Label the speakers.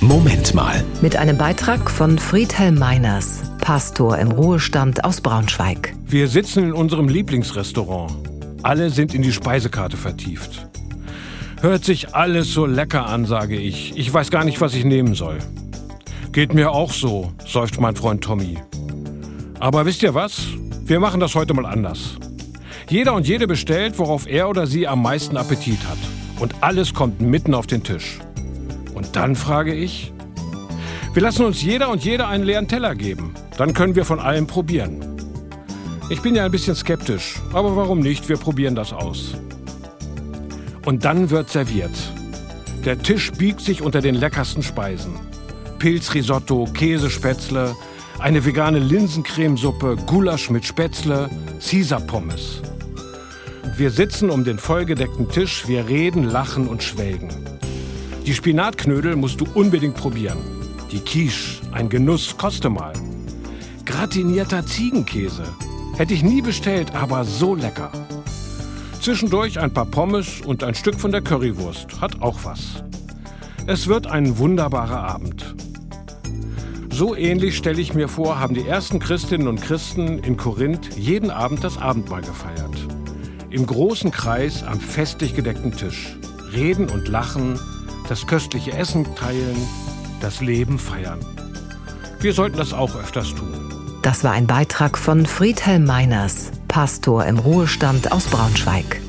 Speaker 1: Moment mal.
Speaker 2: Mit einem Beitrag von Friedhelm Meiners, Pastor im Ruhestand aus Braunschweig.
Speaker 3: Wir sitzen in unserem Lieblingsrestaurant. Alle sind in die Speisekarte vertieft. Hört sich alles so lecker an, sage ich. Ich weiß gar nicht, was ich nehmen soll. Geht mir auch so, seufzt mein Freund Tommy. Aber wisst ihr was? Wir machen das heute mal anders. Jeder und jede bestellt, worauf er oder sie am meisten Appetit hat. Und alles kommt mitten auf den Tisch. Und dann frage ich, wir lassen uns jeder und jede einen leeren Teller geben. Dann können wir von allem probieren. Ich bin ja ein bisschen skeptisch, aber warum nicht? Wir probieren das aus. Und dann wird serviert. Der Tisch biegt sich unter den leckersten Speisen. Pilzrisotto, Käsespätzle, eine vegane Linsencremesuppe, Gulasch mit Spätzle, Caesar-Pommes. Wir sitzen um den vollgedeckten Tisch, wir reden, lachen und schwelgen. Die Spinatknödel musst du unbedingt probieren. Die Quiche, ein Genuss, koste mal. Gratinierter Ziegenkäse. Hätte ich nie bestellt, aber so lecker. Zwischendurch ein paar Pommes und ein Stück von der Currywurst. Hat auch was. Es wird ein wunderbarer Abend. So ähnlich stelle ich mir vor, haben die ersten Christinnen und Christen in Korinth jeden Abend das Abendmahl gefeiert. Im großen Kreis am festlich gedeckten Tisch. Reden und lachen, das köstliche Essen teilen, das Leben feiern. Wir sollten das auch öfters tun.
Speaker 2: Das war ein Beitrag von Friedhelm Meiners, Pastor im Ruhestand aus Braunschweig.